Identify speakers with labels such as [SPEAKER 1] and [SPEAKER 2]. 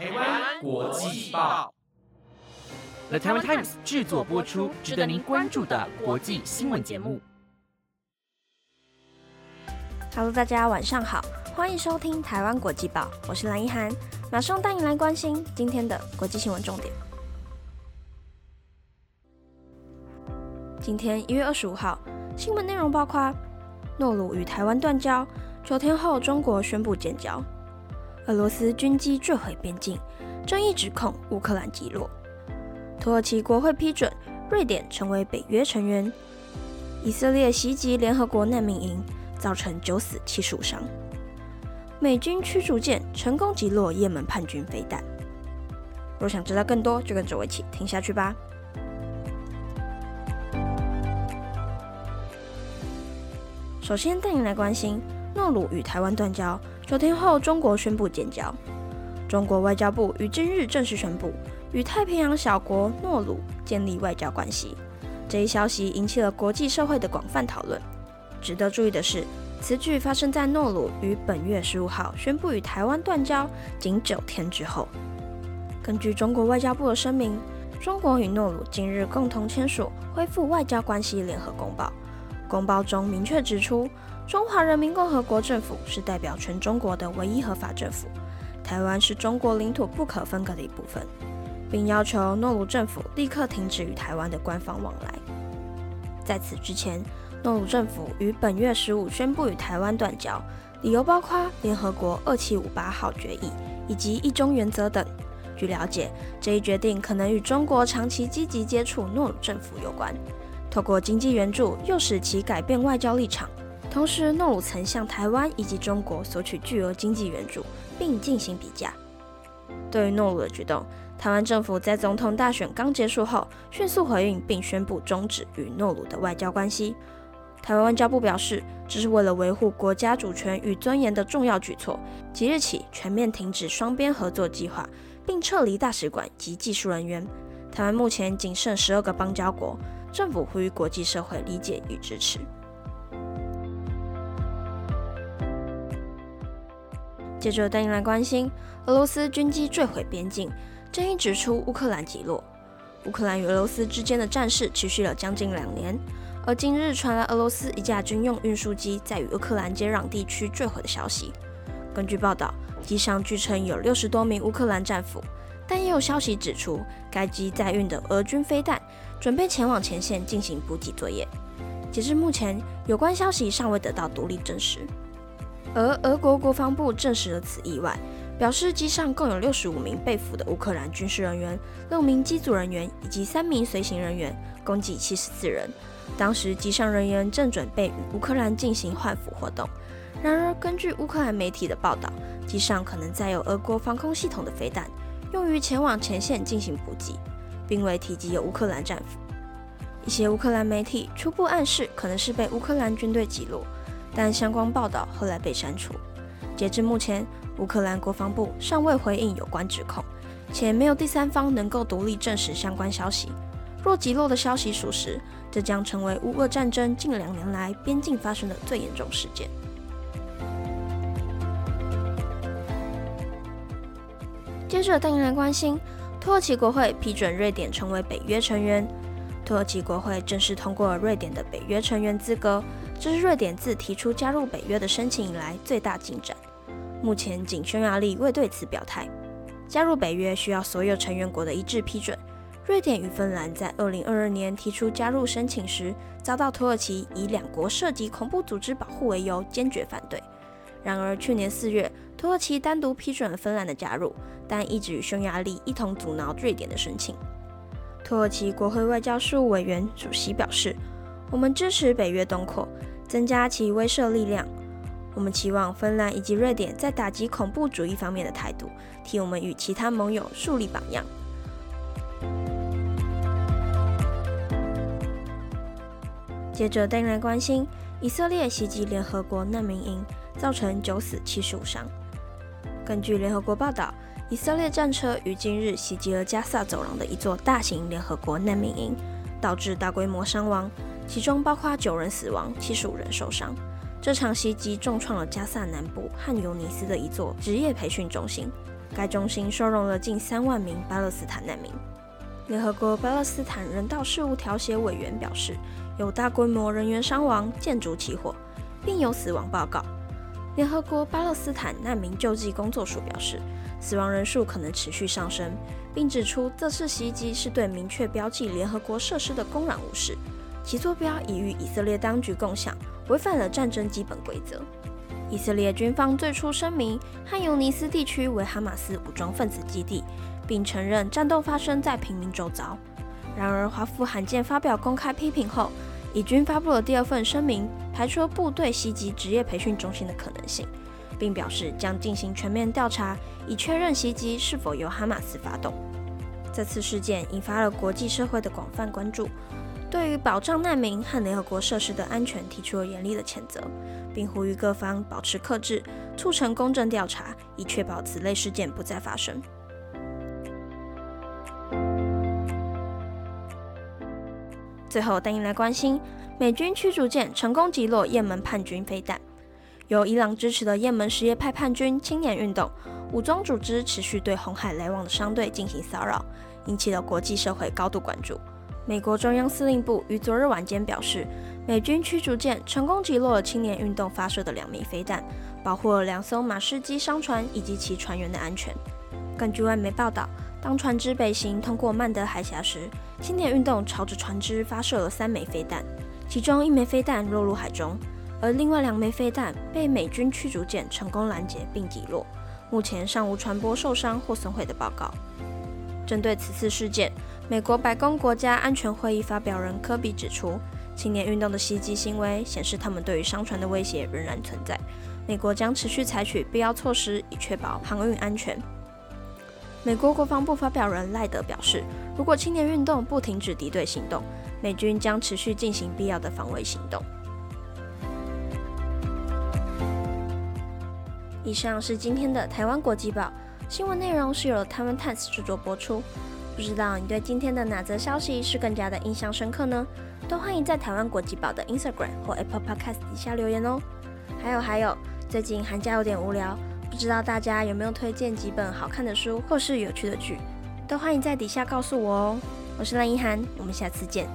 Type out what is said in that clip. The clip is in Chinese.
[SPEAKER 1] 台湾国际报，The Taiwan Times 制作播出，值得您关注的国际新闻节目。
[SPEAKER 2] Hello，大家晚上好，欢迎收听台湾国际报，我是蓝一涵，马上带你来关心今天的国际新闻重点。今天一月二十五号，新闻内容包括：诺鲁与台湾断交，九天后中国宣布建交；俄罗斯军机坠毁边境，争议指控乌克兰击落；土耳其国会批准瑞典成为北约成员；以色列袭击联合国难民营。造成九死七十五伤。美军驱逐舰成功击落也门叛军飞弹。若想知道更多，就跟着我一起听下去吧。首先带您来关心诺鲁与台湾断交，九天后中国宣布建交。中国外交部于今日正式宣布与太平洋小国诺鲁建立外交关系。这一消息引起了国际社会的广泛讨论。值得注意的是，此举发生在诺鲁于本月十五号宣布与台湾断交仅九天之后。根据中国外交部的声明，中国与诺鲁近日共同签署恢复外交关系联合公报。公报中明确指出，中华人民共和国政府是代表全中国的唯一合法政府，台湾是中国领土不可分割的一部分，并要求诺鲁政府立刻停止与台湾的官方往来。在此之前。诺鲁政府于本月十五宣布与台湾断交，理由包括联合国二七五八号决议以及一中原则等。据了解，这一决定可能与中国长期积极接触诺鲁政府有关。透过经济援助，诱使其改变外交立场。同时，诺鲁曾向台湾以及中国索取巨额经济援助，并进行比价。对于诺鲁的举动，台湾政府在总统大选刚结束后迅速回应，并宣布终止与诺鲁的外交关系。台湾外交部表示，这是为了维护国家主权与尊严的重要举措。即日起全面停止双边合作计划，并撤离大使馆及技术人员。台湾目前仅剩十二个邦交国，政府呼吁国际社会理解与支持。接着带您来关心俄罗斯军机坠毁边境，争议指出乌克兰击落。乌克兰与俄罗斯之间的战事持续了将近两年。而今日传来俄罗斯一架军用运输机在与乌克兰接壤地区坠毁的消息。根据报道，机上据称有六十多名乌克兰战俘，但也有消息指出，该机载运的俄军飞弹准备前往前线进行补给作业。截至目前，有关消息尚未得到独立证实。而俄国国防部证实了此意外，表示机上共有六十五名被俘的乌克兰军事人员、六名机组人员以及三名随行人员，共计七十四人。当时机上人员正准备与乌克兰进行换俘活动，然而根据乌克兰媒体的报道，机上可能载有俄国防空系统的飞弹，用于前往前线进行补给，并未提及有乌克兰战俘。一些乌克兰媒体初步暗示可能是被乌克兰军队击落，但相关报道后来被删除。截至目前，乌克兰国防部尚未回应有关指控，且没有第三方能够独立证实相关消息。若击落的消息属实，这将成为乌俄战争近两年来边境发生的最严重事件。接着带您来关心，土耳其国会批准瑞典成为北约成员。土耳其国会正式通过瑞典的北约成员资格，这是瑞典自提出加入北约的申请以来最大进展。目前仅匈牙利未对此表态。加入北约需要所有成员国的一致批准。瑞典与芬兰在二零二二年提出加入申请时，遭到土耳其以两国涉及恐怖组织保护为由坚决反对。然而，去年四月，土耳其单独批准了芬兰的加入，但一直与匈牙利一同阻挠瑞典的申请。土耳其国会外交事务委员主席表示：“我们支持北约东扩，增加其威慑力量。我们期望芬兰以及瑞典在打击恐怖主义方面的态度，替我们与其他盟友树立榜样。”接着带来关心，以色列袭击联合国难民营，造成九死七十五伤。根据联合国报道，以色列战车于今日袭击了加萨走廊的一座大型联合国难民营，导致大规模伤亡，其中包括九人死亡、七十五人受伤。这场袭击重创了加萨南部汉尤尼斯的一座职业培训中心。该中心收容了近三万名巴勒斯坦难民。联合国巴勒斯坦人道事务调解委员表示，有大规模人员伤亡、建筑起火，并有死亡报告。联合国巴勒斯坦难民救济工作署表示，死亡人数可能持续上升，并指出这次袭击是对明确标记联合国设施的公然无视，其坐标已与以色列当局共享，违反了战争基本规则。以色列军方最初声明，汉尤尼斯地区为哈马斯武装分子基地，并承认战斗发生在平民周遭。然而，华府罕见发表公开批评后，以军发布了第二份声明，排除部队袭击职业培训中心的可能性，并表示将进行全面调查，以确认袭击是否由哈马斯发动。这次事件引发了国际社会的广泛关注，对于保障难民和联合国设施的安全提出了严厉的谴责，并呼吁各方保持克制，促成公正调查，以确保此类事件不再发生。最后，带您来关心美军驱逐舰成功击落也门叛军飞弹。由伊朗支持的也门什叶派叛军青年运动武装组织持续对红海来往的商队进行骚扰，引起了国际社会高度关注。美国中央司令部于昨日晚间表示，美军驱逐舰成功击落了青年运动发射的两枚飞弹，保护了两艘马士基商船以及其船员的安全。根据外媒报道。当船只北行通过曼德海峡时，青年运动朝着船只发射了三枚飞弹，其中一枚飞弹落入海中，而另外两枚飞弹被美军驱逐舰成功拦截并击落。目前尚无船舶受伤或损毁的报告。针对此次事件，美国白宫国家安全会议发表人科比指出，青年运动的袭击行为显示他们对于商船的威胁仍然存在。美国将持续采取必要措施，以确保航运安全。美国国防部发表人赖德表示，如果青年运动不停止敌对行动，美军将持续进行必要的防卫行动。以上是今天的台湾国际报新闻内容，是由台湾 Times 制作播出。不知道你对今天的哪则消息是更加的印象深刻呢？都欢迎在台湾国际报的 Instagram 或 Apple Podcast 底下留言哦。还有还有，最近寒假有点无聊。不知道大家有没有推荐几本好看的书或是有趣的剧，都欢迎在底下告诉我哦。我是蓝一涵，我们下次见。